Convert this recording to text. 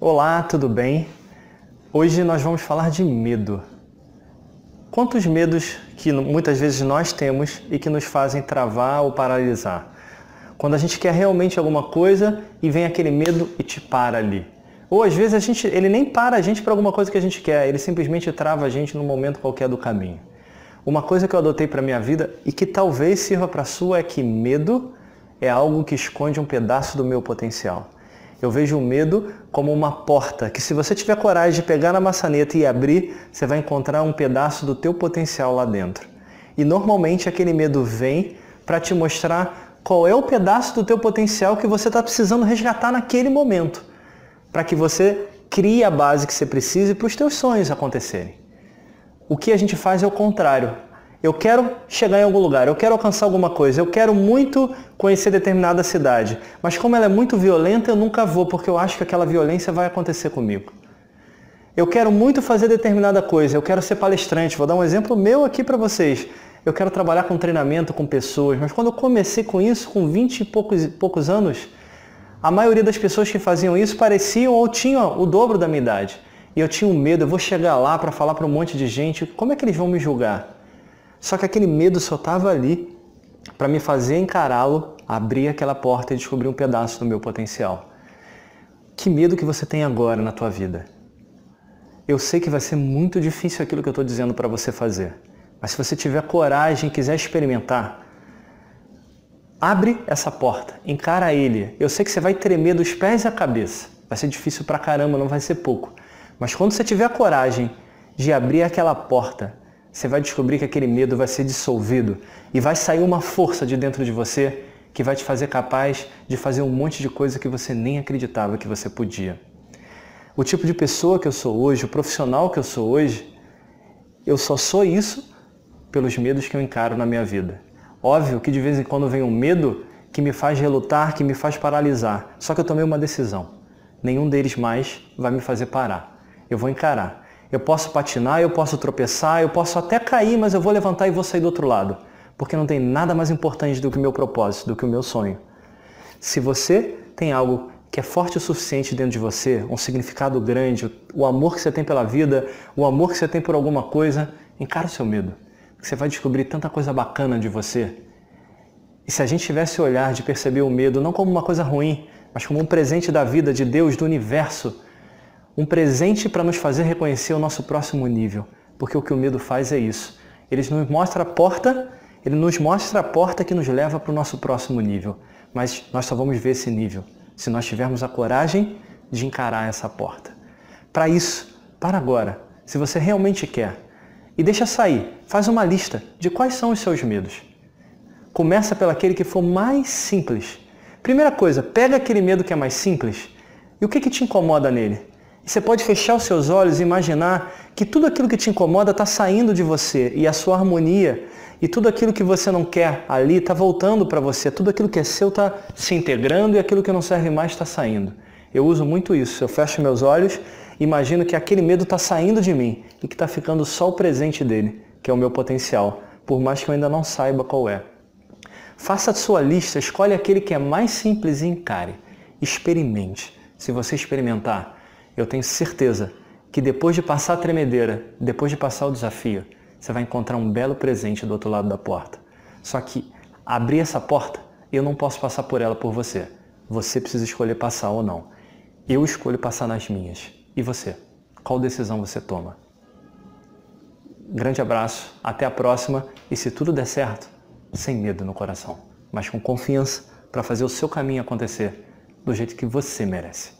Olá, tudo bem? Hoje nós vamos falar de medo. Quantos medos que muitas vezes nós temos e que nos fazem travar ou paralisar? Quando a gente quer realmente alguma coisa e vem aquele medo e te para ali. Ou às vezes a gente, ele nem para a gente para alguma coisa que a gente quer, ele simplesmente trava a gente num momento qualquer do caminho. Uma coisa que eu adotei para minha vida e que talvez sirva para a sua é que medo é algo que esconde um pedaço do meu potencial. Eu vejo o medo como uma porta que se você tiver coragem de pegar na maçaneta e abrir, você vai encontrar um pedaço do teu potencial lá dentro. E normalmente aquele medo vem para te mostrar qual é o pedaço do teu potencial que você está precisando resgatar naquele momento, para que você crie a base que você precise para os teus sonhos acontecerem. O que a gente faz é o contrário. Eu quero chegar em algum lugar, eu quero alcançar alguma coisa, eu quero muito conhecer determinada cidade, mas como ela é muito violenta, eu nunca vou, porque eu acho que aquela violência vai acontecer comigo. Eu quero muito fazer determinada coisa, eu quero ser palestrante, vou dar um exemplo meu aqui para vocês. Eu quero trabalhar com treinamento com pessoas, mas quando eu comecei com isso, com 20 e poucos, poucos anos, a maioria das pessoas que faziam isso pareciam ou tinham o dobro da minha idade. E eu tinha um medo, eu vou chegar lá para falar para um monte de gente, como é que eles vão me julgar? Só que aquele medo só estava ali para me fazer encará-lo, abrir aquela porta e descobrir um pedaço do meu potencial. Que medo que você tem agora na tua vida? Eu sei que vai ser muito difícil aquilo que eu estou dizendo para você fazer. Mas se você tiver coragem e quiser experimentar, abre essa porta, encara ele. Eu sei que você vai tremer dos pés à cabeça. Vai ser difícil pra caramba, não vai ser pouco. Mas quando você tiver coragem de abrir aquela porta, você vai descobrir que aquele medo vai ser dissolvido e vai sair uma força de dentro de você que vai te fazer capaz de fazer um monte de coisa que você nem acreditava que você podia. O tipo de pessoa que eu sou hoje, o profissional que eu sou hoje, eu só sou isso pelos medos que eu encaro na minha vida. Óbvio que de vez em quando vem um medo que me faz relutar, que me faz paralisar. Só que eu tomei uma decisão. Nenhum deles mais vai me fazer parar. Eu vou encarar. Eu posso patinar, eu posso tropeçar, eu posso até cair, mas eu vou levantar e vou sair do outro lado. Porque não tem nada mais importante do que o meu propósito, do que o meu sonho. Se você tem algo que é forte o suficiente dentro de você, um significado grande, o amor que você tem pela vida, o amor que você tem por alguma coisa, encara o seu medo. Você vai descobrir tanta coisa bacana de você. E se a gente tivesse o olhar de perceber o medo não como uma coisa ruim, mas como um presente da vida, de Deus, do universo, um presente para nos fazer reconhecer o nosso próximo nível, porque o que o medo faz é isso. Ele nos mostra a porta, ele nos mostra a porta que nos leva para o nosso próximo nível, mas nós só vamos ver esse nível se nós tivermos a coragem de encarar essa porta. Para isso, para agora, se você realmente quer, e deixa sair, faz uma lista de quais são os seus medos. Começa pelo aquele que for mais simples. Primeira coisa, pega aquele medo que é mais simples e o que, que te incomoda nele? Você pode fechar os seus olhos e imaginar que tudo aquilo que te incomoda está saindo de você e a sua harmonia e tudo aquilo que você não quer ali está voltando para você. Tudo aquilo que é seu está se integrando e aquilo que não serve mais está saindo. Eu uso muito isso. Eu fecho meus olhos, imagino que aquele medo está saindo de mim e que está ficando só o presente dele, que é o meu potencial, por mais que eu ainda não saiba qual é. Faça a sua lista, escolhe aquele que é mais simples e encare. Experimente. Se você experimentar, eu tenho certeza que depois de passar a tremedeira, depois de passar o desafio, você vai encontrar um belo presente do outro lado da porta. Só que abrir essa porta, eu não posso passar por ela por você. Você precisa escolher passar ou não. Eu escolho passar nas minhas. E você? Qual decisão você toma? Grande abraço, até a próxima e se tudo der certo, sem medo no coração, mas com confiança para fazer o seu caminho acontecer do jeito que você merece.